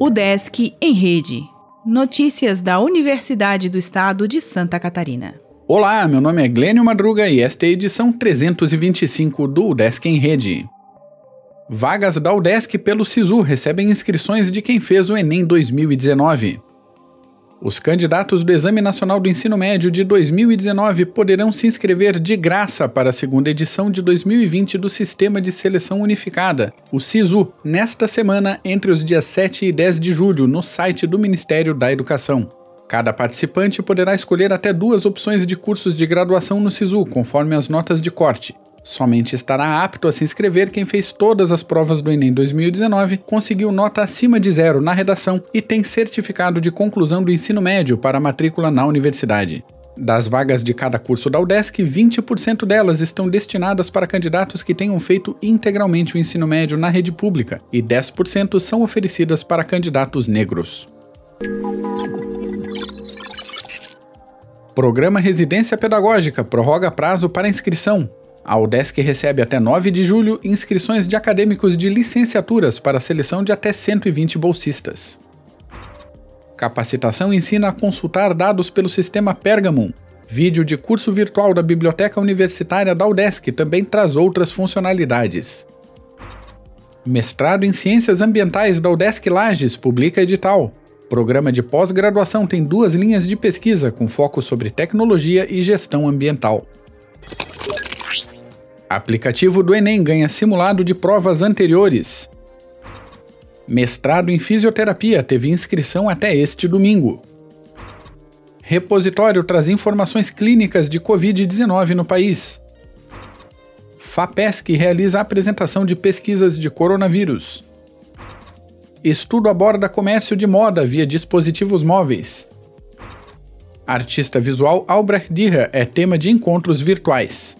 O Desk em Rede. Notícias da Universidade do Estado de Santa Catarina. Olá, meu nome é Glênio Madruga e esta é a edição 325 do Desk em Rede. Vagas da UDESC pelo SISU recebem inscrições de quem fez o Enem 2019. Os candidatos do Exame Nacional do Ensino Médio de 2019 poderão se inscrever de graça para a segunda edição de 2020 do Sistema de Seleção Unificada, o SISU, nesta semana entre os dias 7 e 10 de julho, no site do Ministério da Educação. Cada participante poderá escolher até duas opções de cursos de graduação no SISU, conforme as notas de corte. Somente estará apto a se inscrever quem fez todas as provas do Enem 2019, conseguiu nota acima de zero na redação e tem certificado de conclusão do ensino médio para matrícula na universidade. Das vagas de cada curso da UDESC, 20% delas estão destinadas para candidatos que tenham feito integralmente o ensino médio na rede pública e 10% são oferecidas para candidatos negros. Programa Residência Pedagógica prorroga prazo para inscrição. A UDESC recebe até 9 de julho inscrições de acadêmicos de licenciaturas para a seleção de até 120 bolsistas. Capacitação ensina a consultar dados pelo sistema Pergamon. Vídeo de curso virtual da Biblioteca Universitária da UDESC também traz outras funcionalidades. Mestrado em Ciências Ambientais da UDESC Lages publica edital. Programa de pós-graduação tem duas linhas de pesquisa com foco sobre tecnologia e gestão ambiental. Aplicativo do Enem ganha simulado de provas anteriores. Mestrado em Fisioterapia teve inscrição até este domingo. Repositório traz informações clínicas de Covid-19 no país. FAPESC realiza apresentação de pesquisas de coronavírus. Estudo aborda comércio de moda via dispositivos móveis. Artista visual Albrecht Dürer é tema de encontros virtuais.